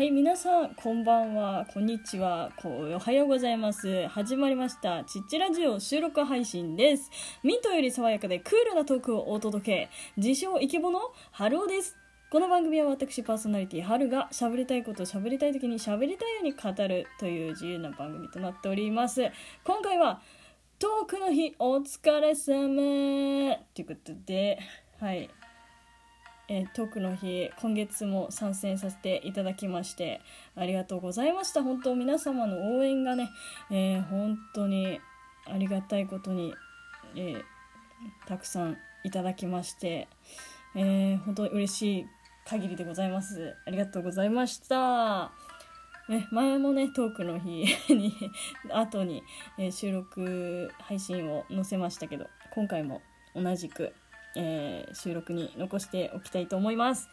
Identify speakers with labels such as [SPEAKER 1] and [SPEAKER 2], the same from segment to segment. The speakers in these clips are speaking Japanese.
[SPEAKER 1] はい、皆さん、こんばんは、こんにちは、こうおはようございます。始まりました、ちっちラジオ収録配信です。ミントより爽やかでクールなトークをお届け。自称イケボの春尾です。この番組は私パーソナリティ春が喋りたいことを喋りたい時に喋りたいように語るという自由な番組となっております。今回は、トークの日お疲れ様ということで、はい。えートークの日今月も参戦させていただきましてありがとうございました。本当皆様の応援がね、えー本当にありがたいことに、えーたくさんいただきまして、えー本当に嬉しい限りでございます。ありがとうございました。ね、前もねトークの日に 後に、え収録配信を載せましたけど今回も同じくえー収録に残しておきたいと思います。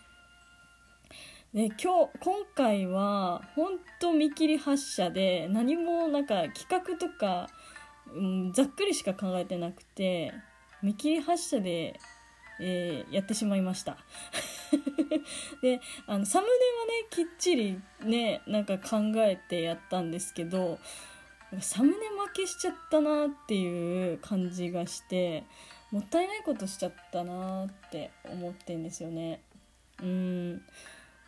[SPEAKER 1] で今日今回は本当見切り発車で何もなんか企画とか、うん、ざっくりしか考えてなくて見切り発車で、えーやってしまいました。であのサムネはねきっちりねなんか考えてやったんですけどサムネ負けしちゃったなっていう感じがしてもったいないことしちゃったなって思ってんですよね。うん。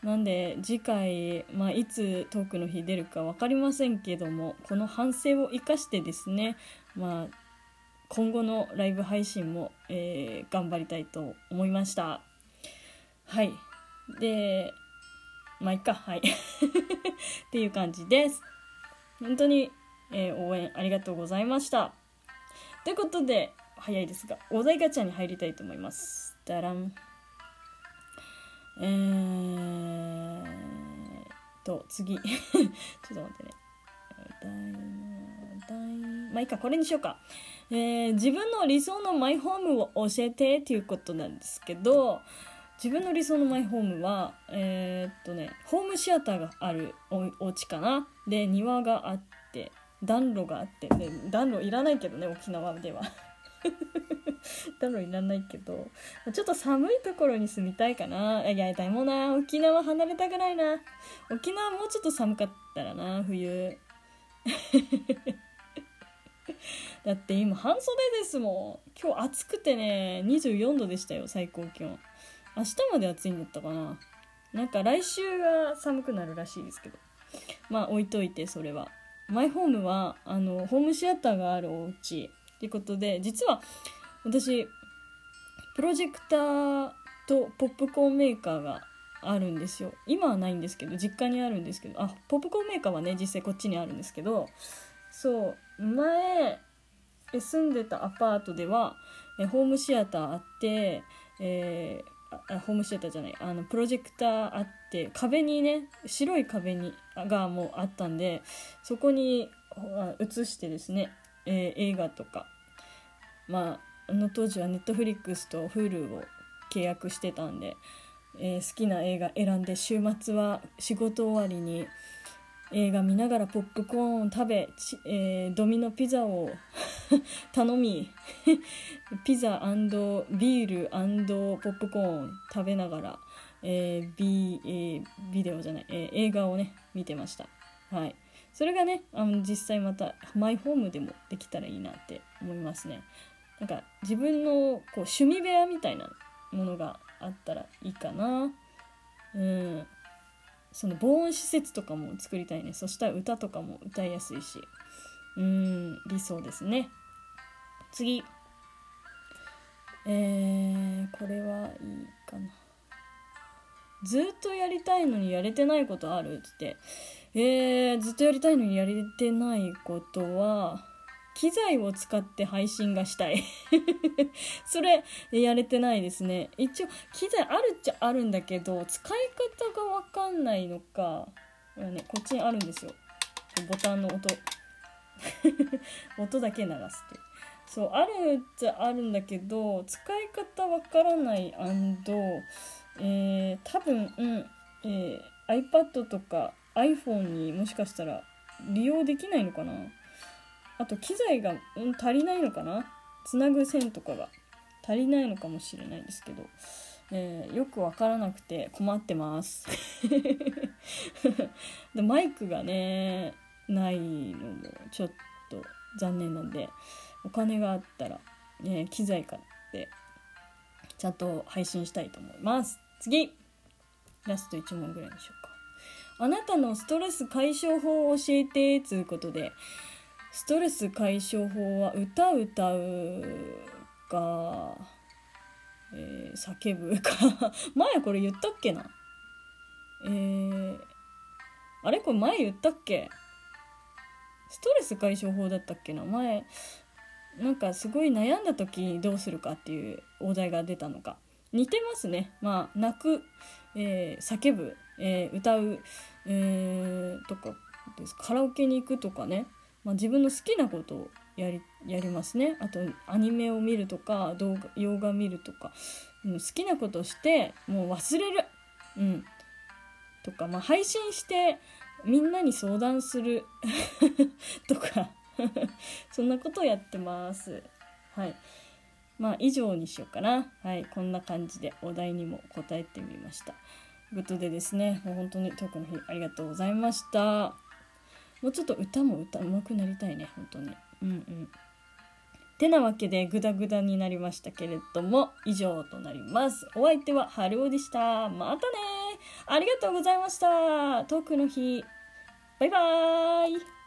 [SPEAKER 1] なんで次回、まあ、いつトークの日出るか分かりませんけどもこの反省を生かしてですね、まあ、今後のライブ配信も、えー頑張りたいと思いました。はい。でまあいっか。はい。っていう感じです。本当に、えー応援ありがとうございました。ということで早いですがお題ガチャに入りたいと思います。だらんえーと次。ちょっと待ってね。まあいいかこれにしようか、えー自分の理想のマイホームを教えてっていうことなんですけど自分の理想のマイホームはえーっとねホームシアターがあるおお家かな。で庭があって暖炉があってで暖炉いらないけどね沖縄では。暖炉いらないけどちょっと寒いところに住みたいかな。いやでもな沖縄離れたくないな。沖縄もうちょっと寒かったらな冬。だって今半袖ですもん。今日暑くてね24度でしたよ最高気温。明日まで暑いんだったかな。なんか来週が寒くなるらしいですけど。まあ置いといてそれは。マイホームはあのホームシアターがあるお家。っていうことで実は私プロジェクターとポップコーンメーカーがあるんですよ。今はないんですけど実家にあるんですけどあポップコーンメーカーはね実際こっちにあるんですけどそう前住んでたアパートではえホームシアターあって、えーあホームシアターじゃないあのプロジェクターあって壁にね白い壁にがもうあったんでそこにあ映してですね、えー映画とか。まああの当時はネットフリックスと Hulu を契約してたんで、えー好きな映画選んで週末は仕事終わりに映画見ながらポップコーンを食べ、ちえードミノピザを 頼み ピザビールポップコーン食べながら、えービえービデオじゃない、えー映画をね見てました。はい。それがねあの実際またマイホームでもできたらいいなって思いますね。なんか自分のこう趣味部屋みたいなものがあったらいいかな。うん。その防音施設とかも作りたいね。そしたら歌とかも歌いやすいし。うん。理想ですね。次。えー、これはいいかな。ずっとやりたいのにやれてないことある？っつって。えー、ずっとやりたいのにやれてないことは機材を使って配信がしたい。それやれてないですね。一応機材あるっちゃあるんだけど使い方が分かんないのかこれねこっちにあるんですよ。ボタンの音。音だけ流すって。そうあるっちゃあるんだけど使い方わからないえー、多分、うんえー iPad とか iPhone にもしかしたら利用できないのかな？あと機材が、足りないのかな？つなぐ線とかが足りないのかもしれないですけど、えーよくわからなくて困ってます。でマイクがねないのもちょっと残念なんでお金があったら、ね、機材買ってちゃんと配信したいと思います。次。ラスト1問ぐらいにしよう。あなたのストレス解消法を教えてつうことでストレス解消法は歌歌うか、えー、叫ぶか 前これ言ったっけな？えー、あれこれ前言ったっけ？ストレス解消法だったっけな？前なんかすごい悩んだ時どうするかっていうお題が出たのか。似てますね。まあ泣く、えー、叫ぶ、えー、歌う、えー、とかです。カラオケに行くとかね、まあ、自分の好きなことをやりやりますね。あとアニメを見るとか動画洋画見るとか、うん、好きなことしてもう忘れる、うん、とか、まあ、配信してみんなに相談する。とか。そんなことをやってます。はい。まあ以上にしようかな。はい。こんな感じでお題にも答えてみました。ことでですねもう本当にトークの日ありがとうございました。もうちょっと歌も歌うまくなりたいね本当に。うんうん。てなわけでグダグダになりましたけれども以上となります。お相手は春尾でした。またねありがとうございました。トークの日。バイバーイ。